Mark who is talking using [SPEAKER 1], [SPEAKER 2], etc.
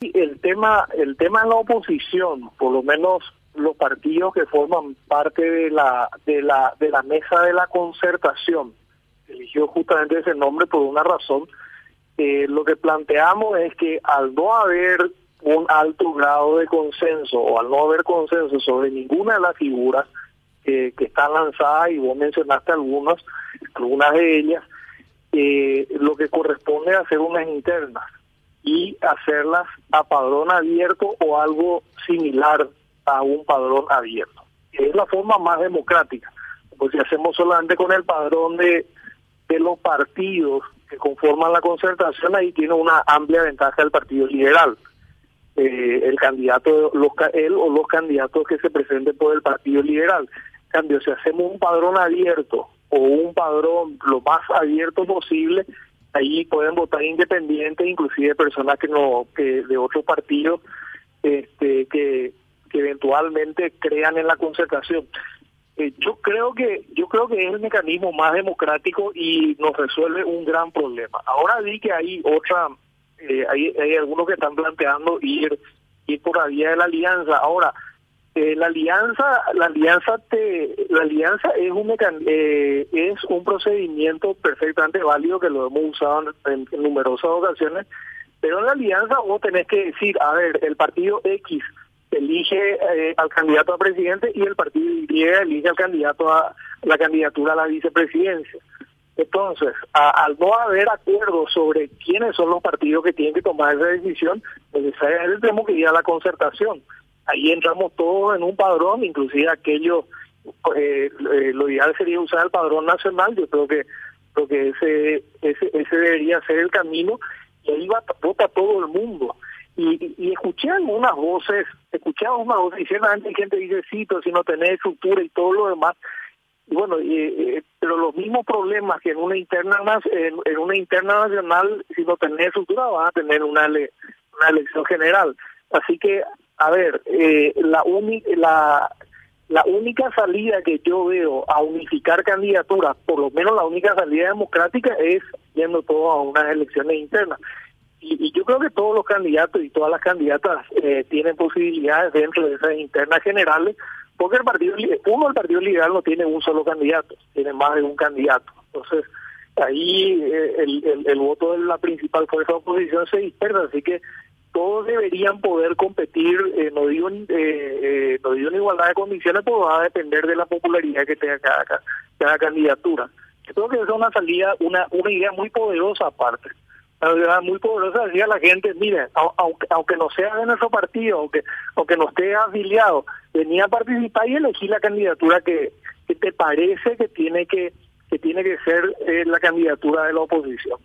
[SPEAKER 1] El tema, el tema en la oposición, por lo menos los partidos que forman parte de la, de la, de la mesa de la concertación, eligió justamente ese nombre por una razón. Eh, lo que planteamos es que al no haber un alto grado de consenso o al no haber consenso sobre ninguna de las figuras que están lanzadas, y vos mencionaste algunas, algunas de ellas, eh, lo que corresponde es hacer unas internas y hacerlas a padrón abierto o algo similar a un padrón abierto. Es la forma más democrática, pues si hacemos solamente con el padrón de, de los partidos que conforman la concertación, ahí tiene una amplia ventaja el Partido Liberal. Eh, el candidato, los, él o los candidatos que se presenten por el Partido Liberal. En cambio, si hacemos un padrón abierto o un padrón lo más abierto posible, ahí pueden votar independientes, inclusive personas que no que de otros partidos este, que, que eventualmente crean en la concertación. Eh, yo creo que yo creo que es el mecanismo más democrático y nos resuelve un gran problema. Ahora vi que hay otra, eh, hay, hay algunos que están planteando ir ir por la vía de la alianza. Ahora eh, la alianza, la alianza, te, la alianza es un eh, es un procedimiento perfectamente válido que lo hemos usado en, numerosas ocasiones, pero en la alianza vos tenés que decir, a ver, el partido X elige eh, al candidato a presidente y el partido Y elige al candidato a la candidatura a la vicepresidencia. Entonces, al no haber acuerdo sobre quiénes son los partidos que tienen que tomar esa decisión, necesariamente tenemos que ir a la concertación ahí entramos todos en un padrón, inclusive aquello, eh, eh, lo ideal sería usar el padrón nacional, yo creo que creo que ese, ese, ese debería ser el camino, y ahí va, vota todo el mundo. Y, y, escuché algunas voces, escuché algunas voces, y ciertamente gente dice, sí, pero si no tenés estructura y todo lo demás, y bueno, eh, pero los mismos problemas que en una interna más en, una interna nacional, si no tenés estructura, van a tener una, una elección general. Así que a ver, eh, la, la, única salida que yo veo a unificar candidaturas, por lo menos la única salida democrática, es yendo todo a unas elecciones internas. Y, yo creo que todos los candidatos y todas las candidatas eh, tienen posibilidades dentro de esas internas generales, porque el partido uno el partido liberal no tiene un solo candidato, tiene más de un candidato. Entonces ahí eh, el, el, el voto de la principal fuerza de oposición se dispersa, así que todos deberían poder competir, eh, no digo eh, eh, no digo en igualdad de condiciones, pero va a depender de la popularidad que tenga cada, cada candidatura. Yo creo que es una salida, una, una idea muy poderosa aparte. Una muy poderosa decía la gente, mire, aunque, aunque no sea de nuestro partido, aunque, aunque no esté afiliado, venía a participar y elegir la candidatura que, que te parece que tiene que, que tiene que ser la candidatura de la oposición.